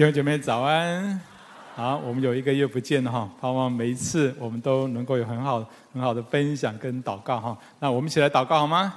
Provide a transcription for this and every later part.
弟兄姐妹早安，好，我们有一个月不见了哈，盼望每一次我们都能够有很好很好的分享跟祷告哈。那我们一起来祷告好吗？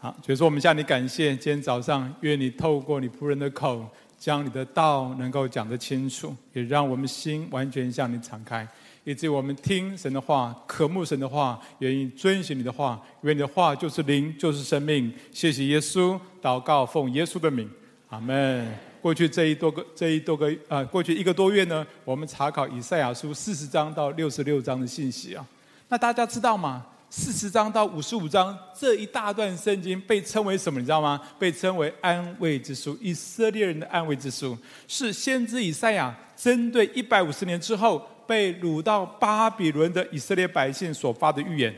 好，所以说我们向你感谢，今天早上愿你透过你仆人的口，将你的道能够讲得清楚，也让我们心完全向你敞开，以至于我们听神的话，渴慕神的话，愿意遵循你的话，愿你的话就是灵，就是生命。谢谢耶稣，祷告奉耶稣的名，阿门。过去这一多个这一多个啊、过去一个多月呢，我们查考以赛亚书四十章到六十六章的信息啊。那大家知道吗？四十章到五十五章这一大段圣经被称为什么？你知道吗？被称为安慰之书，以色列人的安慰之书，是先知以赛亚针对一百五十年之后被掳到巴比伦的以色列百姓所发的预言。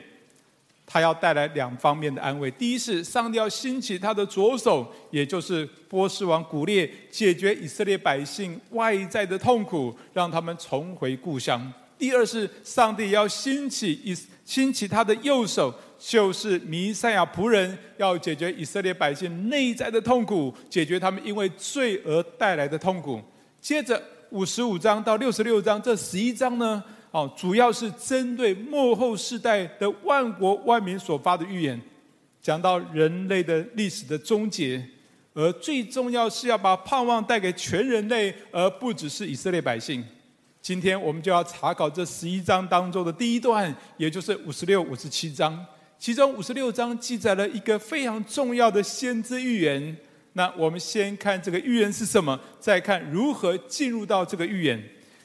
他要带来两方面的安慰：第一是上帝要兴起他的左手，也就是波斯王古列，解决以色列百姓外在的痛苦，让他们重回故乡；第二是上帝要兴起以兴起他的右手，就是弥赛亚仆人，要解决以色列百姓内在的痛苦，解决他们因为罪而带来的痛苦。接着五十五章到六十六章这十一章呢？哦，主要是针对末后世代的万国万民所发的预言，讲到人类的历史的终结，而最重要是要把盼望带给全人类，而不只是以色列百姓。今天我们就要查考这十一章当中的第一段，也就是五十六、五十七章。其中五十六章记载了一个非常重要的先知预言。那我们先看这个预言是什么，再看如何进入到这个预言。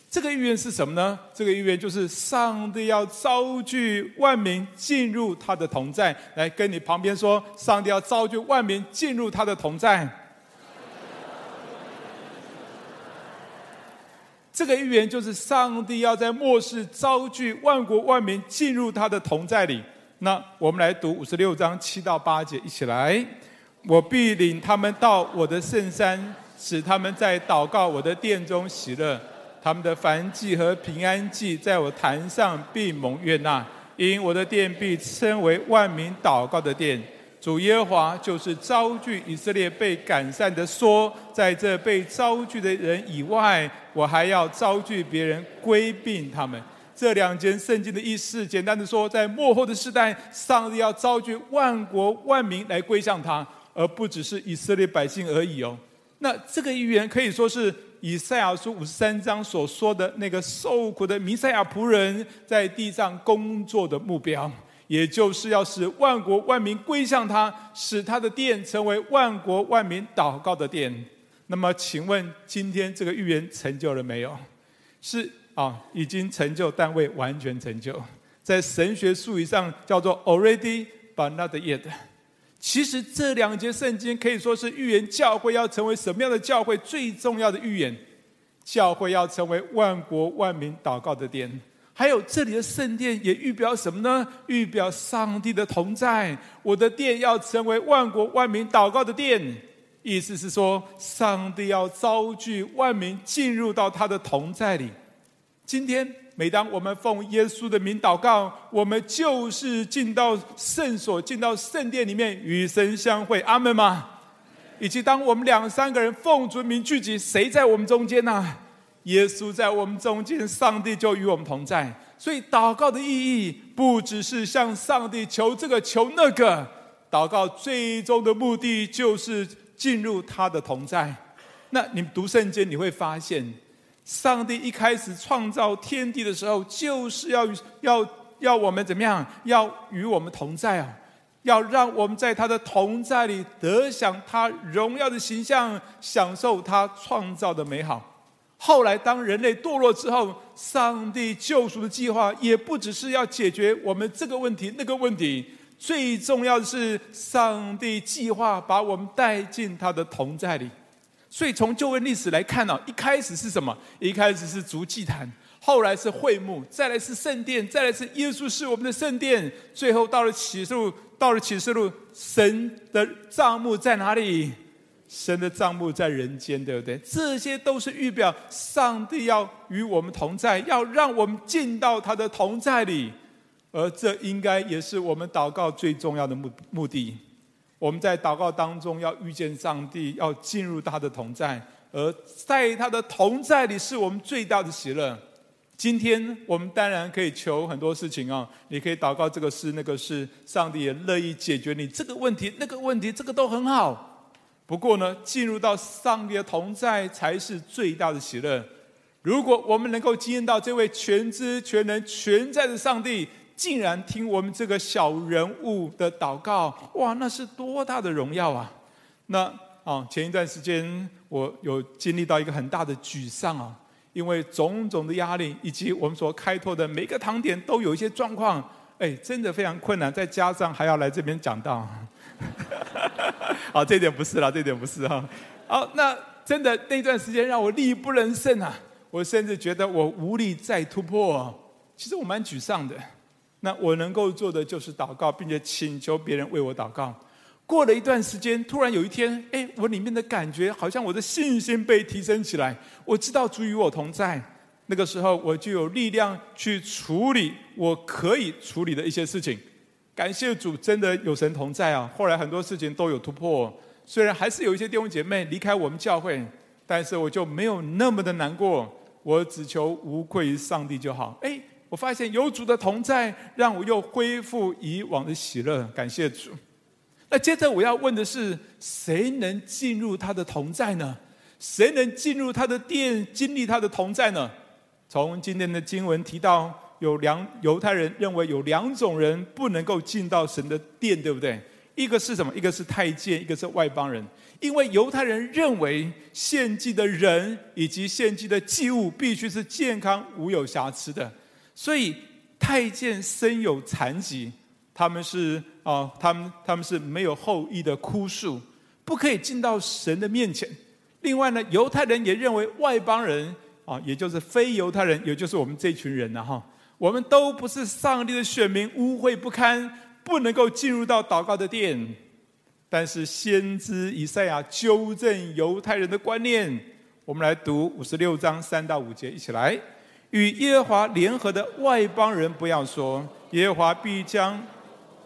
这个预言是什么呢？这个预言就是上帝要召聚万民进入他的同在。来跟你旁边说，上帝要召聚万民进入他的同在。这个预言就是上帝要在末世召聚万国万民进入他的同在里。那我们来读五十六章七到八节，一起来。我必领他们到我的圣山，使他们在祷告我的殿中喜乐。他们的燔祭和平安祭在我坛上必蒙悦纳，因我的殿必称为万民祷告的殿。主耶和华就是召聚以色列被赶散的说，在这被召聚的人以外，我还要召聚别人归并他们。这两节圣经的意思，简单的说，在末后的世代，上帝要召聚万国万民来归向他，而不只是以色列百姓而已哦。那这个预言可以说是。以赛亚书五十三章所说的那个受苦的弥赛亚仆人，在地上工作的目标，也就是要使万国万民归向他，使他的殿成为万国万民祷告的殿。那么，请问今天这个预言成就了没有？是啊，已经成就，但未完全成就。在神学术语上叫做 already but not yet。其实这两节圣经可以说是预言教会要成为什么样的教会最重要的预言。教会要成为万国万民祷告的殿，还有这里的圣殿也预表什么呢？预表上帝的同在。我的殿要成为万国万民祷告的殿，意思是说，上帝要召聚万民进入到他的同在里。今天。每当我们奉耶稣的名祷告，我们就是进到圣所、进到圣殿里面与神相会。阿门吗？以及当我们两三个人奉主名聚集，谁在我们中间呢？耶稣在我们中间，上帝就与我们同在。所以祷告的意义不只是向上帝求这个求那个，祷告最终的目的就是进入他的同在。那你们读圣经，你会发现。上帝一开始创造天地的时候，就是要要要我们怎么样？要与我们同在啊！要让我们在他的同在里得享他荣耀的形象，享受他创造的美好。后来，当人类堕落之后，上帝救赎的计划也不只是要解决我们这个问题、那个问题，最重要的是，上帝计划把我们带进他的同在里。所以从旧约历史来看呢，一开始是什么？一开始是筑祭坛，后来是会幕，再来是圣殿，再来是耶稣是我们的圣殿，最后到了启示录，到了启示录，神的帐目在哪里？神的帐目在人间，对不对？这些都是预表上帝要与我们同在，要让我们进到他的同在里，而这应该也是我们祷告最重要的目目的。我们在祷告当中要遇见上帝，要进入他的同在，而在他的同在里是我们最大的喜乐。今天我们当然可以求很多事情啊，你可以祷告这个事那个事，上帝也乐意解决你这个问题那个问题，这个都很好。不过呢，进入到上帝的同在才是最大的喜乐。如果我们能够经验到这位全知全能全在的上帝，竟然听我们这个小人物的祷告，哇，那是多大的荣耀啊！那啊，前一段时间我有经历到一个很大的沮丧啊。因为种种的压力，以及我们所开拓的每个堂点都有一些状况，哎，真的非常困难。再加上还要来这边讲道，好，这点不是啦，这点不是哈。好，那真的那段时间让我力不能胜啊！我甚至觉得我无力再突破。其实我蛮沮丧的。那我能够做的就是祷告，并且请求别人为我祷告。过了一段时间，突然有一天，哎，我里面的感觉好像我的信心被提升起来。我知道主与我同在，那个时候我就有力量去处理我可以处理的一些事情。感谢主，真的有神同在啊！后来很多事情都有突破，虽然还是有一些弟兄姐妹离开我们教会，但是我就没有那么的难过。我只求无愧于上帝就好。哎，我发现有主的同在，让我又恢复以往的喜乐。感谢主。那接着我要问的是，谁能进入他的同在呢？谁能进入他的殿，经历他的同在呢？从今天的经文提到，有两犹太人认为有两种人不能够进到神的殿，对不对？一个是什么？一个是太监，一个是外邦人。因为犹太人认为献祭的人以及献祭的祭物必须是健康无有瑕疵的，所以太监身有残疾。他们是啊、他们他们是没有后裔的枯树，不可以进到神的面前。另外呢，犹太人也认为外邦人啊、也就是非犹太人，也就是我们这群人呢，哈，我们都不是上帝的选民，污秽不堪，不能够进入到祷告的殿。但是先知以赛亚纠正犹太人的观念，我们来读五十六章三到五节，一起来。与耶和华联合的外邦人不要说，耶和华必将。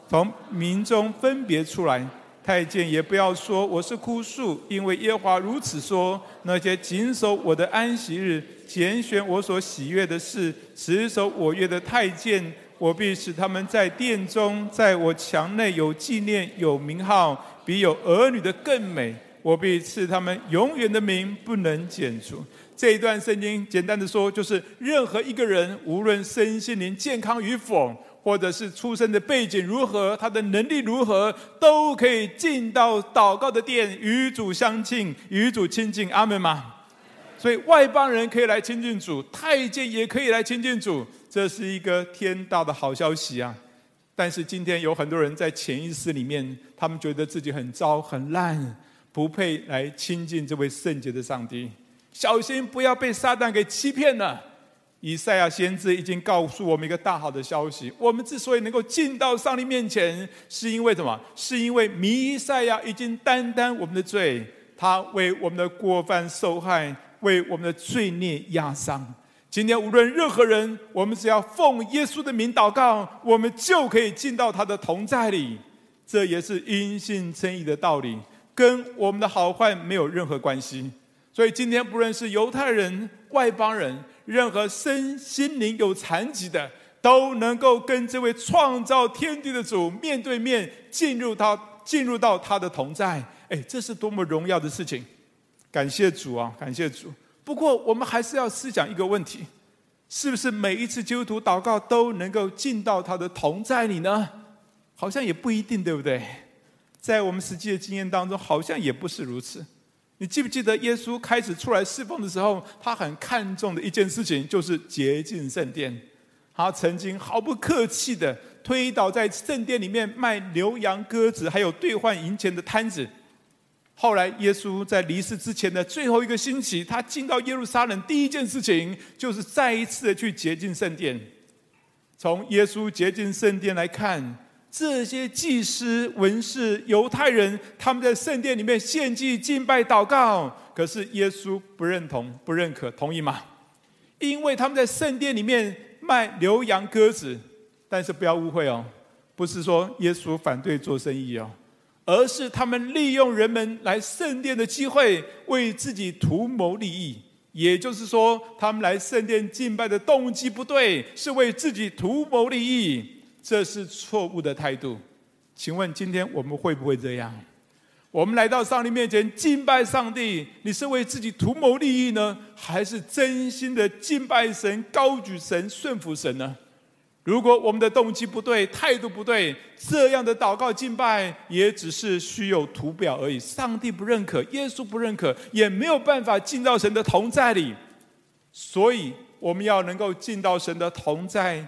从民中分别出来，太监也不要说我是枯树，因为耶和华如此说：那些谨守我的安息日、拣选我所喜悦的事、持守我约的太监，我必使他们在殿中，在我墙内有纪念、有名号，比有儿女的更美。我必赐他们永远的名，不能剪除。这一段圣经简单的说，就是任何一个人，无论身心灵健康与否。或者是出生的背景如何，他的能力如何，都可以进到祷告的殿，与主相亲，与主亲近。阿门吗？所以外邦人可以来亲近主，太监也可以来亲近主，这是一个天大的好消息啊！但是今天有很多人在潜意识里面，他们觉得自己很糟很烂，不配来亲近这位圣洁的上帝，小心不要被撒旦给欺骗了。以赛亚先知已经告诉我们一个大好的消息：我们之所以能够进到上帝面前，是因为什么？是因为弥赛亚已经担当我们的罪，他为我们的过犯受害，为我们的罪孽压伤。今天无论任何人，我们只要奉耶稣的名祷告，我们就可以进到他的同在里。这也是因信称义的道理，跟我们的好坏没有任何关系。所以今天不论是犹太人、外邦人。任何身心灵有残疾的，都能够跟这位创造天地的主面对面，进入他，进入到他的同在。哎，这是多么荣耀的事情！感谢主啊，感谢主。不过，我们还是要思想一个问题：是不是每一次基督徒祷告都能够进到他的同在里呢？好像也不一定，对不对？在我们实际的经验当中，好像也不是如此。你记不记得耶稣开始出来侍奉的时候，他很看重的一件事情就是洁净圣殿。他曾经毫不客气地推倒在圣殿里面卖牛羊鸽子还有兑换银钱的摊子。后来耶稣在离世之前的最后一个星期，他进到耶路撒冷，第一件事情就是再一次的去洁净圣殿。从耶稣洁净圣殿来看。这些祭司、文士、犹太人，他们在圣殿里面献祭、敬拜、祷告，可是耶稣不认同、不认可，同意吗？因为他们在圣殿里面卖牛羊鸽子，但是不要误会哦，不是说耶稣反对做生意哦，而是他们利用人们来圣殿的机会，为自己图谋利益。也就是说，他们来圣殿敬拜的动机不对，是为自己图谋利益，这是错误的态度。请问今天我们会不会这样？我们来到上帝面前敬拜上帝，你是为自己图谋利益呢，还是真心的敬拜神、高举神、顺服神呢？如果我们的动机不对，态度不对，这样的祷告敬拜也只是虚有图表而已。上帝不认可，耶稣不认可，也没有办法进到神的同在里。所以，我们要能够进到神的同在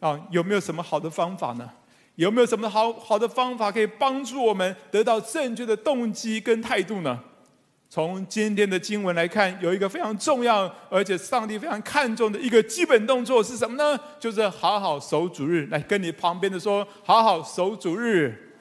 啊，有没有什么好的方法呢？有没有什么好好的方法可以帮助我们得到正确的动机跟态度呢？从今天的经文来看，有一个非常重要，而且上帝非常看重的一个基本动作是什么呢？就是好好守主日。来，跟你旁边的说，好好守主日。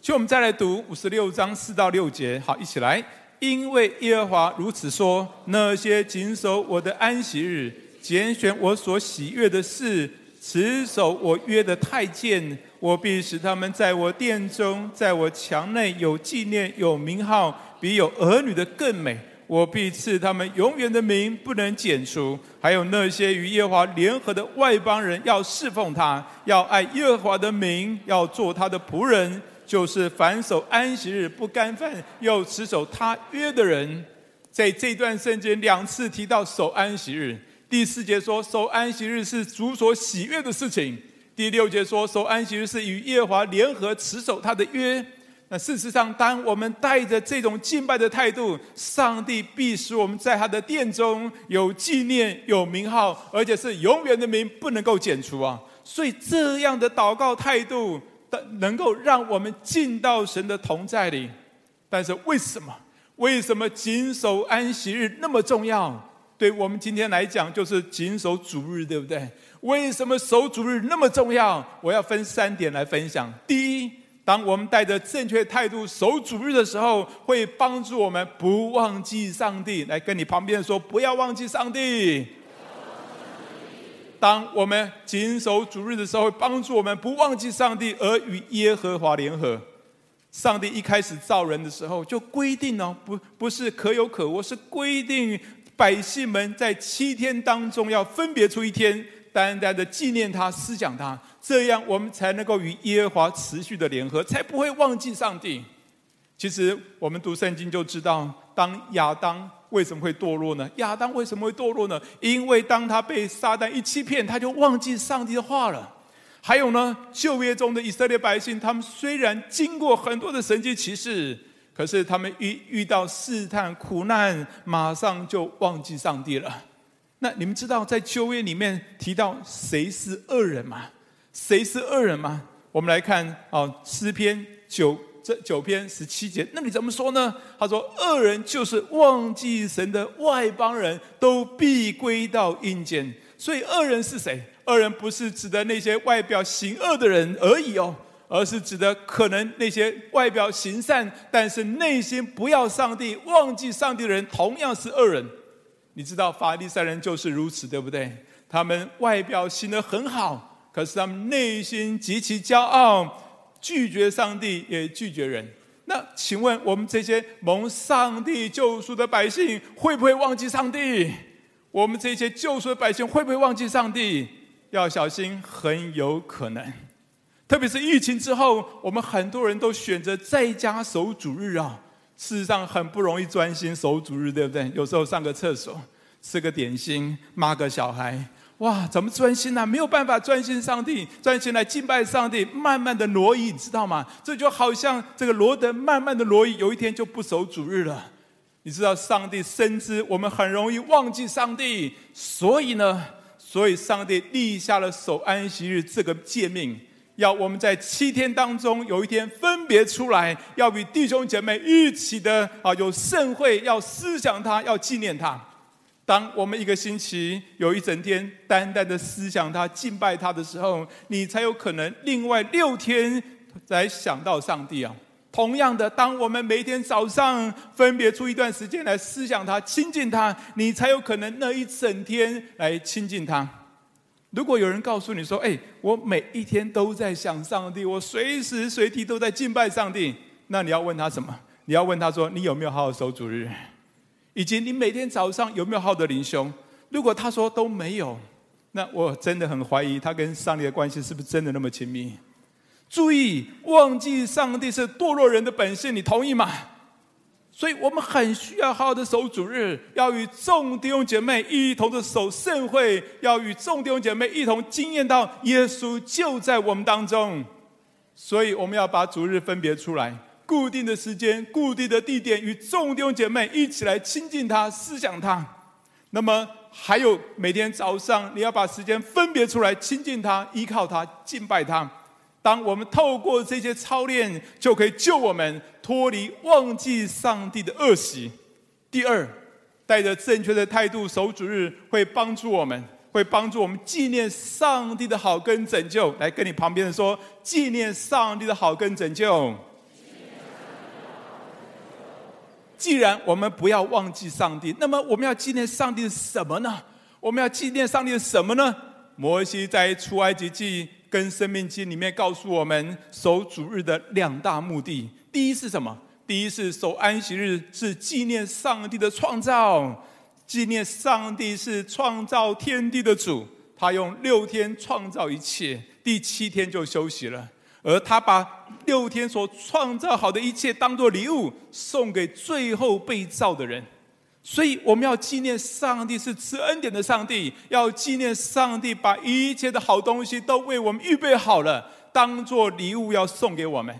就我们再来读五十六章四到六节，好，一起来。因为耶和华如此说：那些谨守我的安息日，拣选我所喜悦的事，持守我约的太监。我必使他们在我殿中，在我墙内有纪念，有名号，比有儿女的更美。我必赐他们永远的名，不能剪除。还有那些与耶和华联合的外邦人，要侍奉他，要爱耶和华的名，要做他的仆人，就是反守安息日不干饭，又持守他约的人。在这段圣经两次提到守安息日，第四节说守安息日是主所喜悦的事情。第六节说，守安息日是与耶和华联合持守他的约。那事实上，当我们带着这种敬拜的态度，上帝必使我们在他的殿中有纪念、有名号，而且是永远的名，不能够剪除啊。所以，这样的祷告态度，能够让我们进到神的同在里。但是，为什么？为什么谨守安息日那么重要？对我们今天来讲，就是谨守主日，对不对？为什么守主日那么重要？我要分三点来分享。第一，当我们带着正确态度守主日的时候，会帮助我们不忘记上帝。来跟你旁边说，不要忘记上帝。当我们谨守主日的时候，会帮助我们不忘记上帝，而与耶和华联合。上帝一开始造人的时候就规定哦，不不是可有可无，是规定百姓们在七天当中要分别出一天。单单的纪念他、思想他，这样我们才能够与耶和华持续的联合，才不会忘记上帝。其实我们读圣经就知道，当亚当为什么会堕落呢？亚当为什么会堕落呢？因为当他被撒旦一欺骗，他就忘记上帝的话了。还有呢，旧约中的以色列百姓，他们虽然经过很多的神迹奇事，可是他们遇遇到试探、苦难，马上就忘记上帝了。那你们知道在旧约里面提到谁是恶人吗？谁是恶人吗？我们来看啊，诗篇九这九篇十七节，那你怎么说呢？他说：“恶人就是忘记神的外邦人，都必归到阴间。”所以恶人是谁？恶人不是指的那些外表行恶的人而已哦，而是指的可能那些外表行善，但是内心不要上帝、忘记上帝的人，同样是恶人。你知道法利赛人就是如此，对不对？他们外表行得很好，可是他们内心极其骄傲，拒绝上帝，也拒绝人。那请问我们这些蒙上帝救赎的百姓，会不会忘记上帝？我们这些救赎的百姓会不会忘记上帝？要小心，很有可能。特别是疫情之后，我们很多人都选择在家守主日啊。事实上很不容易专心守主日，对不对？有时候上个厕所、吃个点心、骂个小孩，哇，怎么专心呢、没有办法专心上帝，专心来敬拜上帝，慢慢的挪移，你知道吗？这就好像这个罗得慢慢的挪移，有一天就不守主日了。你知道，上帝深知我们很容易忘记上帝，所以呢，所以上帝立下了守安息日这个诫命。要我们在七天当中有一天分别出来，要与弟兄姐妹一起的啊，有盛会，要思想他，要纪念他。当我们一个星期有一整天单单的思想他、敬拜他的时候，你才有可能另外六天来想到上帝啊。同样的，当我们每天早上分别出一段时间来思想他、亲近他，你才有可能那一整天来亲近他。如果有人告诉你说：“哎，我每一天都在想上帝，我随时随地都在敬拜上帝。”那你要问他什么？你要问他说：“你有没有好好守主日？以及你每天早上有没有好好的灵修？”如果他说都没有，那我真的很怀疑他跟上帝的关系是不是真的那么亲密。注意，忘记上帝是堕落人的本性，你同意吗？所以我们很需要好好的守主日，要与众弟兄姐妹一同的守圣会，要与众弟兄姐妹一同经验到耶稣就在我们当中。所以我们要把主日分别出来，固定的时间、固定的地点，与众弟兄姐妹一起来亲近他、思想他。那么还有每天早上，你要把时间分别出来亲近他、依靠他、敬拜他。当我们透过这些操练，就可以救我们脱离忘记上帝的恶习。第二，带着正确的态度守主日，会帮助我们，会帮助我们纪念上帝的好跟拯救。来跟你旁边的说，纪念上帝的好跟拯救。既然我们不要忘记上帝，那么我们要纪念上帝的什么呢？我们要纪念上帝的什么呢？摩西在出埃及记。跟《生命经》里面告诉我们守主日的两大目的：第一是什么？第一是守安息日，是纪念上帝的创造，纪念上帝是创造天地的主，他用六天创造一切，第七天就休息了，而他把六天所创造好的一切当做礼物送给最后被造的人。所以我们要纪念上帝是赐恩典的上帝，要纪念上帝把一切的好东西都为我们预备好了，当做礼物要送给我们。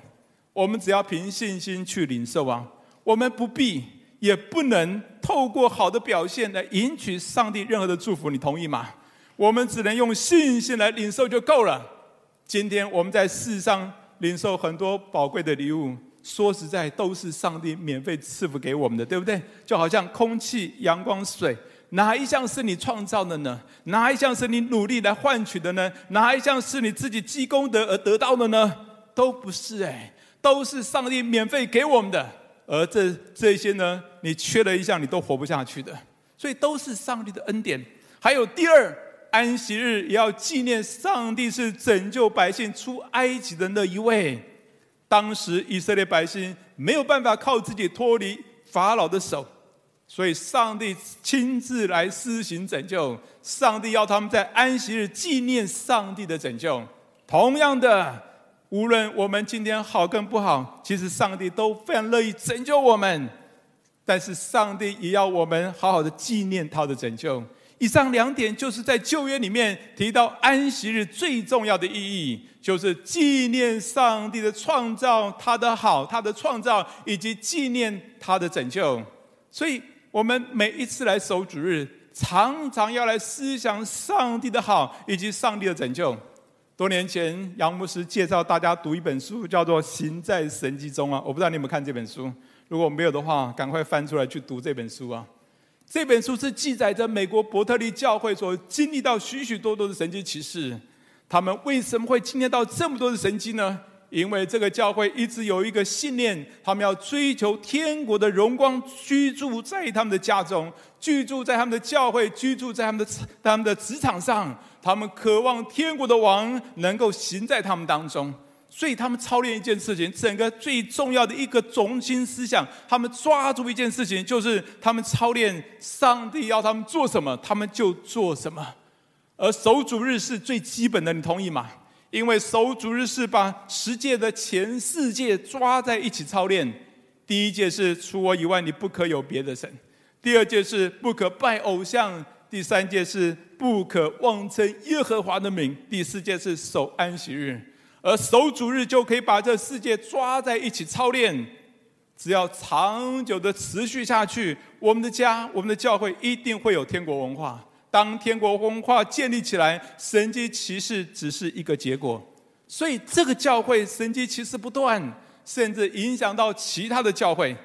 我们只要凭信心去领受啊，我们不必也不能透过好的表现来赢取上帝任何的祝福，你同意吗？我们只能用信心来领受就够了。今天我们在世上领受很多宝贵的礼物。说实在，都是上帝免费赐福给我们的，对不对？就好像空气、阳光、水，哪一项是你创造的呢？哪一项是你努力来换取的呢？哪一项是你自己积功德而得到的呢？都不是哎，都是上帝免费给我们的。而这这些呢，你缺了一项，你都活不下去的。所以都是上帝的恩典。还有第二，安息日也要纪念上帝是拯救百姓出埃及的那一位。当时以色列百姓没有办法靠自己脱离法老的手，所以上帝亲自来施行拯救。上帝要他们在安息日纪念上帝的拯救。同样的，无论我们今天好跟不好，其实上帝都非常乐意拯救我们。但是上帝也要我们好好的纪念他的拯救。以上两点就是在旧约里面提到安息日最重要的意义，就是纪念上帝的创造，他的好，他的创造，以及纪念他的拯救。所以，我们每一次来守主日，常常要来思想上帝的好，以及上帝的拯救。多年前，杨牧师介绍大家读一本书，叫做《行在神迹中》啊，我不知道你有没有看这本书。如果没有的话，赶快翻出来去读这本书啊。这本书是记载着美国伯特利教会所经历到许许多多的神迹奇事。他们为什么会经历到这么多的神迹呢？因为这个教会一直有一个信念，他们要追求天国的荣光，居住在他们的家中，居住在他们的教会，居住在他们的他们的职场上。他们渴望天国的王能够行在他们当中。所以他们操练一件事情，整个最重要的一个中心思想，他们抓住一件事情，就是他们操练上帝要他们做什么，他们就做什么。而守主日是最基本的，你同意吗？因为守主日是把十诫的前四诫抓在一起操练。第一诫是除我以外你不可有别的神；第二诫是不可拜偶像；第三诫是不可妄称耶和华的名；第四诫是守安息日。而守主日就可以把这世界抓在一起操练，只要长久的持续下去，我们的家、我们的教会一定会有天国文化。当天国文化建立起来，神迹奇事只是一个结果。所以这个教会神迹奇事不断，甚至影响到其他的教会。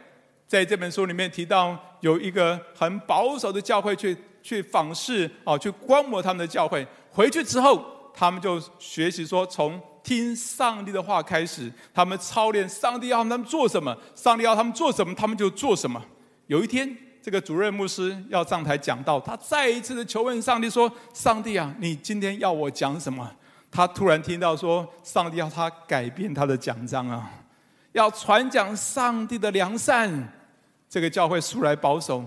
在这本书里面提到，有一个很保守的教会去去访视啊，去观摩他们的教会，回去之后，他们就学习说从。听上帝的话开始，他们操练上帝要他们做什么，上帝要他们做什么，他们就做什么。有一天，这个主任牧师要上台讲道，他再一次的求问上帝说：“上帝啊，你今天要我讲什么？”他突然听到说：“上帝要他改变他的讲章啊，要传讲上帝的良善。”这个教会素来保守，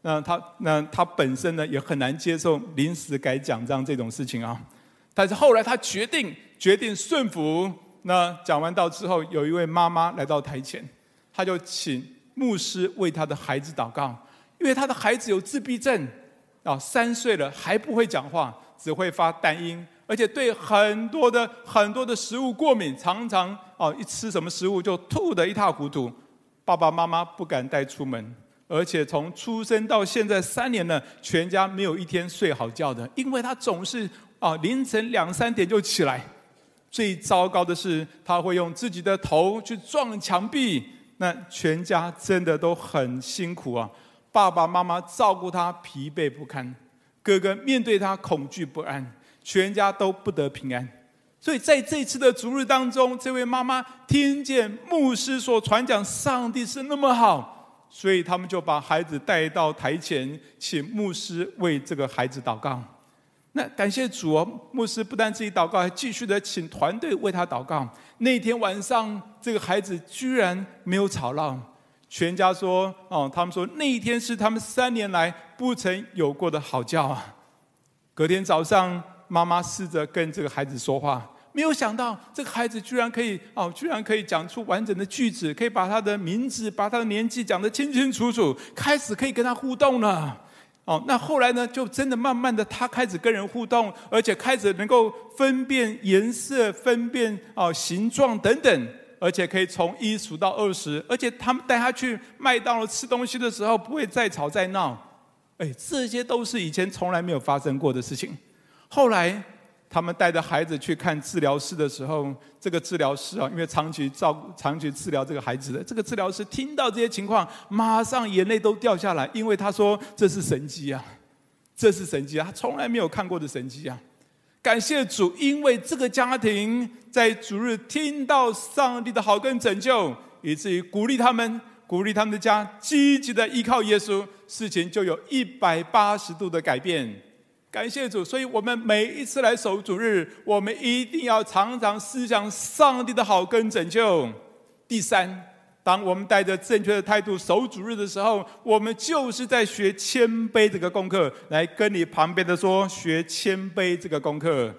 那他那他本身呢也很难接受临时改讲章这种事情啊。但是后来他决定决定顺服。那讲完道之后，有一位妈妈来到台前，他就请牧师为他的孩子祷告，因为他的孩子有自闭症，啊，三岁了还不会讲话，只会发单音，而且对很多的很多的食物过敏，常常哦一吃什么食物就吐得一塌糊涂。爸爸妈妈不敢带出门，而且从出生到现在三年了，全家没有一天睡好觉的，因为他总是啊凌晨两三点就起来。最糟糕的是，他会用自己的头去撞墙壁。那全家真的都很辛苦啊！爸爸妈妈照顾他疲惫不堪，哥哥面对他恐惧不安，全家都不得平安。所以在这次的主日当中，这位妈妈听见牧师所传讲上帝是那么好，所以他们就把孩子带到台前，请牧师为这个孩子祷告。那感谢主哦，牧师不但自己祷告，还继续的请团队为他祷告。那天晚上，这个孩子居然没有吵闹，全家说：“哦，他们说那一天是他们三年来不曾有过的好觉啊。”隔天早上，妈妈试着跟这个孩子说话，没有想到这个孩子居然可以哦，居然可以讲出完整的句子，可以把他的名字、把他的年纪讲得清清楚楚，开始可以跟他互动了。哦，那后来呢？就真的慢慢的，他开始跟人互动，而且开始能够分辨颜色、分辨哦形状等等，而且可以从一数到二十，而且他们带他去麦当劳吃东西的时候，不会再吵再闹。哎，这些都是以前从来没有发生过的事情。后来。他们带着孩子去看治疗师的时候，这个治疗师啊，因为长期照长期治疗这个孩子的，这个治疗师听到这些情况，马上眼泪都掉下来，因为他说这是神迹啊，这是神迹啊，他从来没有看过的神迹啊！感谢主，因为这个家庭在主日听到上帝的好跟拯救，以至于鼓励他们，鼓励他们的家积极的依靠耶稣，事情就有一百八十度的改变。感谢主，所以我们每一次来守主日，我们一定要常常思想上帝的好跟拯救。第三，当我们带着正确的态度守主日的时候，我们就是在学谦卑这个功课。来跟你旁边的说，学谦卑这个功课。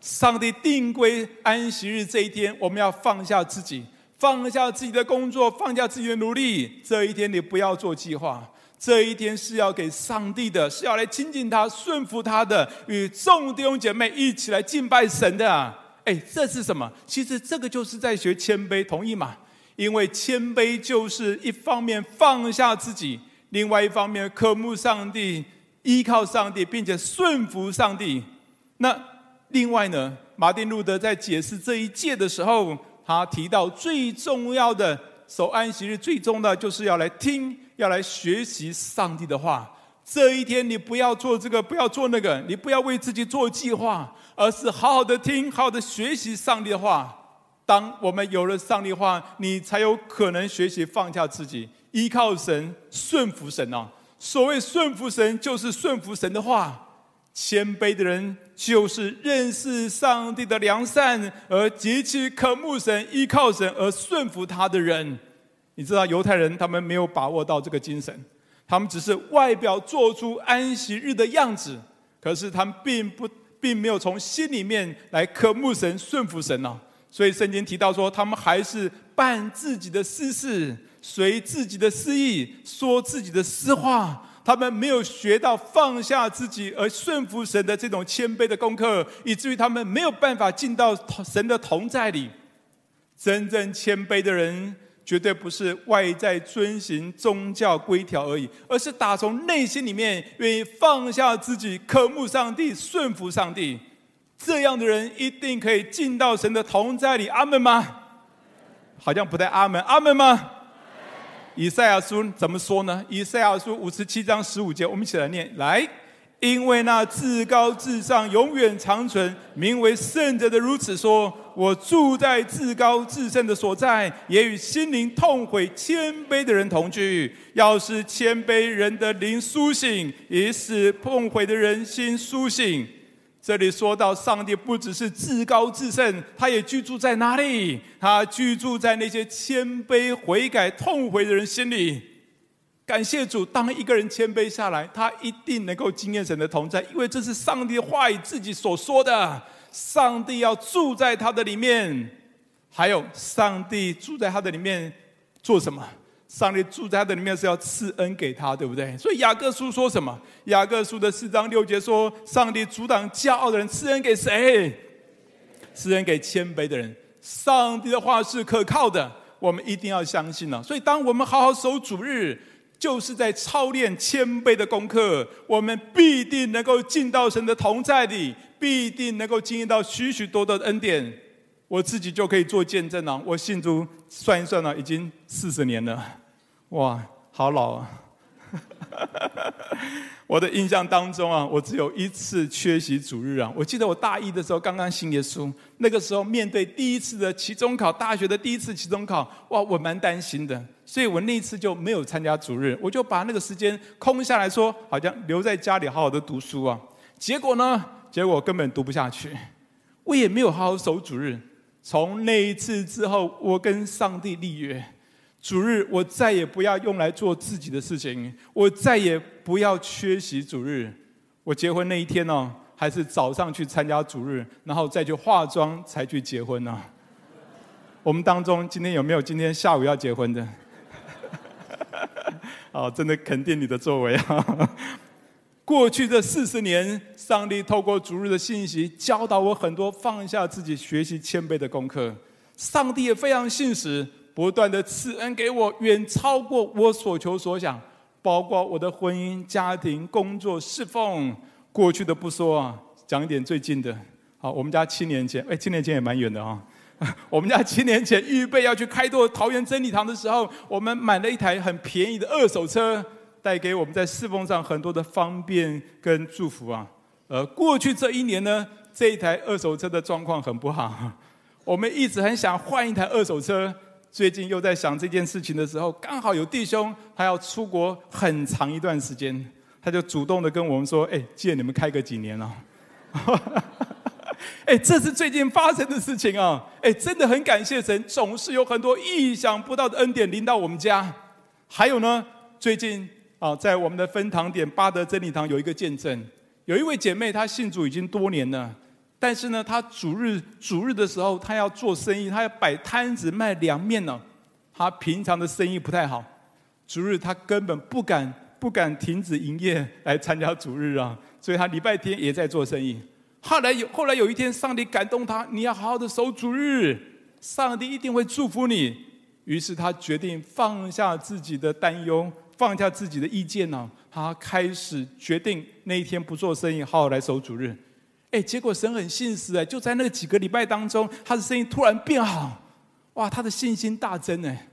上帝定规安息日这一天，我们要放下自己，放下自己的工作，放下自己的努力。这一天你不要做计划。这一天是要给上帝的，是要来亲近他、顺服他的，与众弟兄姐妹一起来敬拜神的啊！哎，这是什么？其实这个就是在学谦卑，同意吗？因为谦卑就是一方面放下自己，另外一方面渴慕上帝、依靠上帝，并且顺服上帝。那另外呢，马丁路德在解释这一诫的时候，他提到最重要的守安息日，最重要的就是要来听。要来学习上帝的话，这一天你不要做这个，不要做那个，你不要为自己做计划，而是好好的听，好好的学习上帝的话。当我们有了上帝的话，你才有可能学习放下自己，依靠神，顺服神啊。所谓顺服神，就是顺服神的话。谦卑的人，就是认识上帝的良善，而极其渴慕神，依靠神而顺服他的人。你知道犹太人他们没有把握到这个精神，他们只是外表做出安息日的样子，可是他们并不并没有从心里面来渴慕神、顺服神呢。所以圣经提到说，他们还是办自己的私事，随自己的私意，说自己的私话。他们没有学到放下自己而顺服神的这种谦卑的功课，以至于他们没有办法进到神的同在里。真正谦卑的人。绝对不是外在遵行宗教规条而已，而是打从内心里面愿意放下自己，渴慕上帝，顺服上帝。这样的人一定可以进到神的同在里。阿门吗？好像不太阿门。阿门吗？以赛亚书怎么说呢？以赛亚书五十七章十五节，我们一起来念：来，因为那至高至上、永远长存、名为圣者的如此说：我住在至高至圣的所在，也与心灵痛悔、谦卑的人同居。要使谦卑人的灵苏醒，也使痛悔的人心苏醒。这里说到上帝不只是至高至圣，他也居住在哪里？他居住在那些谦卑悔改、痛悔的人心里。感谢主，当一个人谦卑下来，他一定能够经验神的同在，因为这是上帝的话语自己所说的。上帝要住在他的里面，还有上帝住在他的里面做什么？上帝住在他的里面是要赐恩给他，对不对？所以雅各书说什么？雅各书的四章六节说：“上帝阻挡骄傲的人，赐恩给谁？赐恩给谦卑的人。上帝的话是可靠的，我们一定要相信了。所以，当我们好好守主日，就是在操练谦卑的功课。我们必定能够进到神的同在里，必定能够经历到许许多多的恩典。我自己就可以做见证了。我信主算一算了，已经四十年了。”哇，好老啊！我的印象当中啊，我只有一次缺席主日啊。我记得我大一的时候刚刚信耶稣，那个时候面对第一次的期中考，大学的第一次期中考，哇，我蛮担心的，所以我那一次就没有参加主日，我就把那个时间空下来说，好像留在家里好好的读书啊。结果呢，结果根本读不下去，我也没有好好守主日。从那一次之后，我跟上帝立约。主日，我再也不要用来做自己的事情，我再也不要缺席主日。我结婚那一天呢，还是早上去参加主日，然后再去化妆才去结婚呢。我们当中今天有没有今天下午要结婚的？好，真的肯定你的作为啊！过去这四十年，上帝透过逐日的信息教导我很多放下自己、学习谦卑的功课。上帝也非常信实。不断的赐恩给我，远超过我所求所想，包括我的婚姻、家庭、工作、侍奉。过去的不说啊，讲一点最近的。好，我们家七年前，哎，七年前也蛮远的啊。我们家七年前预备要去开拓桃园真理堂的时候，我们买了一台很便宜的二手车，带给我们在侍奉上很多的方便跟祝福啊。而过去这一年呢，这一台二手车的状况很不好，我们一直很想换一台二手车。最近又在想这件事情的时候，刚好有弟兄他要出国很长一段时间，他就主动的跟我们说：“哎，借你们开个几年了。” 哎，这是最近发生的事情啊！哎，真的很感谢神，总是有很多意想不到的恩典临到我们家。还有呢，最近啊，在我们的分堂点八德真理堂有一个见证，有一位姐妹她信主已经多年了。但是呢，她主日主日的时候，她要做生意，她要摆摊子卖凉面呢。她平常的生意不太好，主日她根本不敢不敢停止营业来参加主日啊。所以她礼拜天也在做生意。后来有后来有一天，上帝感动他，你要好好的守主日，上帝一定会祝福你。于是他决定放下自己的担忧，放下自己的意见呢。他开始决定那一天不做生意，好好来守主日。哎，结果神很信实哎，就在那几个礼拜当中，他的生意突然变好，哇，他的信心大增哎。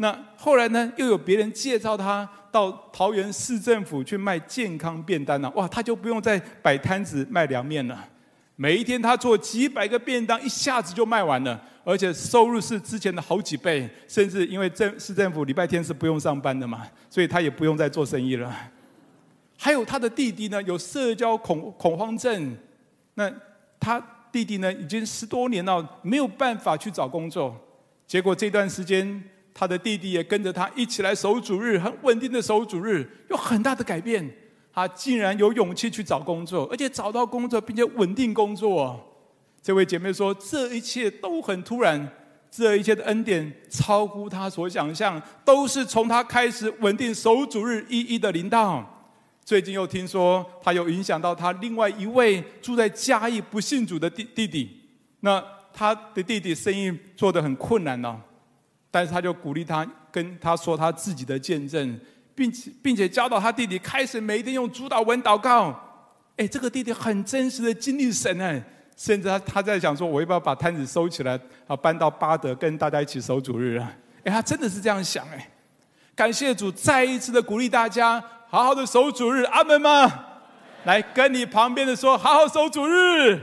那后来呢，又有别人介绍他到桃园市政府去卖健康便当了，哇，他就不用再摆摊子卖凉面了。每一天他做几百个便当，一下子就卖完了，而且收入是之前的好几倍，甚至因为政市政府礼拜天是不用上班的嘛，所以他也不用再做生意了。还有他的弟弟呢，有社交恐恐慌症。那他弟弟呢，已经十多年了，没有办法去找工作。结果这段时间，他的弟弟也跟着他一起来守主日，很稳定的守主日，有很大的改变。他竟然有勇气去找工作，而且找到工作，并且稳定工作。这位姐妹说：“这一切都很突然，这一切的恩典超乎他所想象，都是从他开始稳定守主日一一的临到。”最近又听说他有影响到他另外一位住在嘉义不信主的弟弟弟，那他的弟弟生意做得很困难呢，但是他就鼓励他，跟他说他自己的见证，并且并且教导他弟弟开始每一天用主祷文祷告。哎，这个弟弟很真实的经历神哎，甚至他他在想说，我要不要把摊子收起来啊，搬到巴德跟大家一起守主日啊？哎，他真的是这样想哎，感谢主，再一次的鼓励大家。好好的守主日，阿门吗？来跟你旁边的说，好好守主日，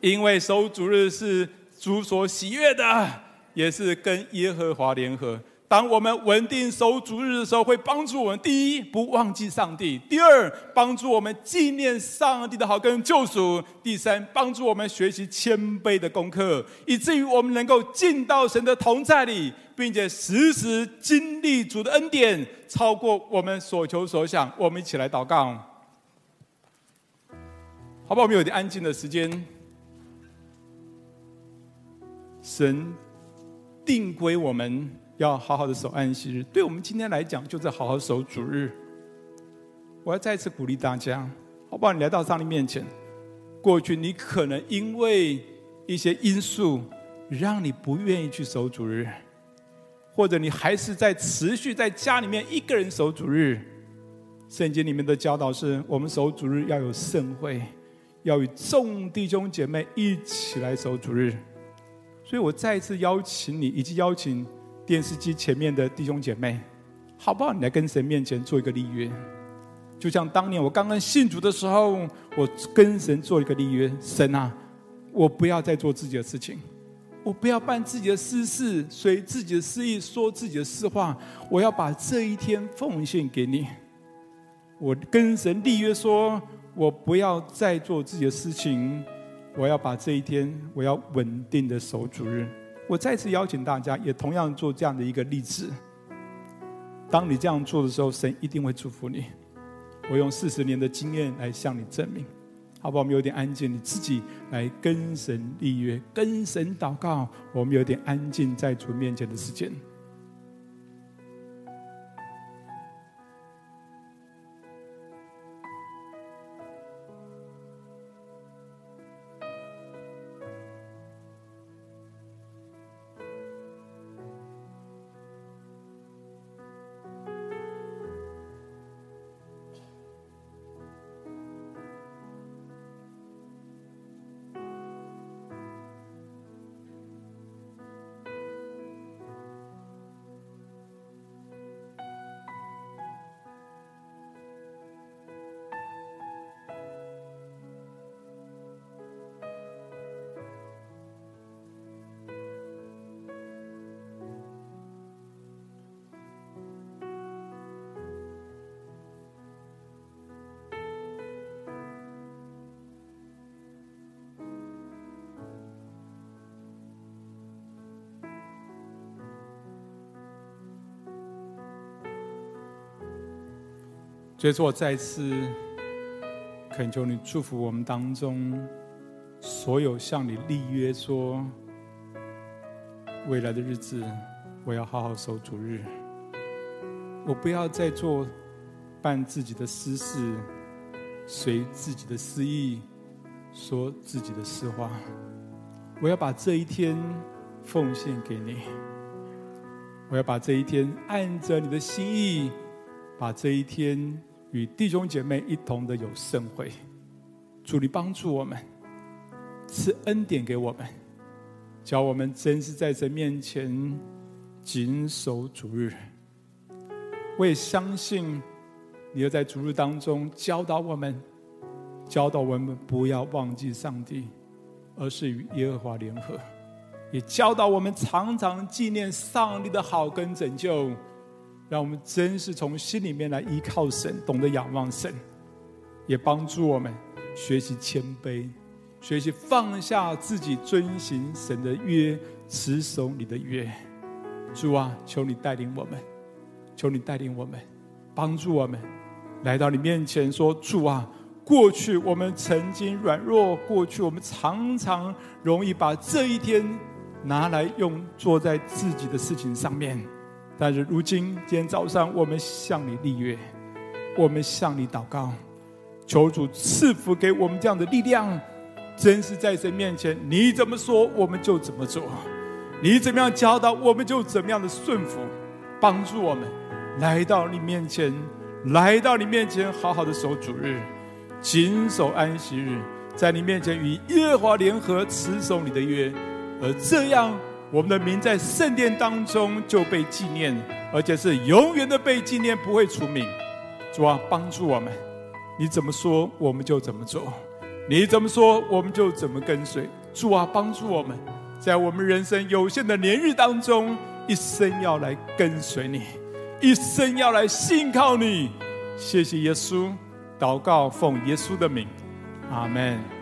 因为守主日是主所喜悦的，也是跟耶和华联合。当我们稳定守主日的时候，会帮助我们：第一，不忘记上帝；第二，帮助我们纪念上帝的好跟救赎；第三，帮助我们学习谦卑的功课，以至于我们能够进到神的同在里，并且时时经历主的恩典，超过我们所求所想。我们一起来祷告，好不好？我们有点安静的时间，神定规我们。要好好的守安息日，对我们今天来讲，就是好好守主日。我要再次鼓励大家，好不好？你来到上帝面前，过去你可能因为一些因素，让你不愿意去守主日，或者你还是在持续在家里面一个人守主日。圣经里面的教导是我们守主日要有盛会，要与众弟兄姐妹一起来守主日。所以我再一次邀请你，以及邀请。电视机前面的弟兄姐妹，好不好？你来跟神面前做一个立约，就像当年我刚刚信主的时候，我跟神做一个立约：神啊，我不要再做自己的事情，我不要办自己的私事，随自己的私意说自己的私话，我要把这一天奉献给你。我跟神立约说，我不要再做自己的事情，我要把这一天，我要稳定的守主日。我再次邀请大家，也同样做这样的一个立志。当你这样做的时候，神一定会祝福你。我用四十年的经验来向你证明，好不好？我们有点安静，你自己来跟神立约，跟神祷告。我们有点安静在主面前的时间。所以说，我再次恳求你祝福我们当中所有向你立约说，未来的日子我要好好守主日，我不要再做办自己的私事，随自己的私意说自己的私话，我要把这一天奉献给你，我要把这一天按着你的心意，把这一天。与弟兄姐妹一同的有盛会，主你帮助我们，赐恩典给我们，叫我们真是在神面前谨守主日。我也相信，你要在主日当中教导我们，教导我们不要忘记上帝，而是与耶和华联合，也教导我们常常纪念上帝的好跟拯救。让我们真是从心里面来依靠神，懂得仰望神，也帮助我们学习谦卑，学习放下自己，遵行神的约，持守你的约。主啊，求你带领我们，求你带领我们，帮助我们来到你面前说：主啊，过去我们曾经软弱，过去我们常常容易把这一天拿来用做在自己的事情上面。但是如今，今天早上，我们向你立约，我们向你祷告，求主赐福给我们这样的力量。真是在神面前，你怎么说，我们就怎么做；你怎么样教导，我们就怎么样的顺服。帮助我们来到你面前，来到你面前，好好的守主日，谨守安息日，在你面前与耶和华联合，持守你的约，而这样。我们的名在圣殿当中就被纪念，而且是永远的被纪念，不会除名。主啊，帮助我们，你怎么说，我们就怎么做；你怎么说，我们就怎么跟随。主啊，帮助我们，在我们人生有限的年日当中，一生要来跟随你，一生要来信靠你。谢谢耶稣，祷告奉耶稣的名，阿门。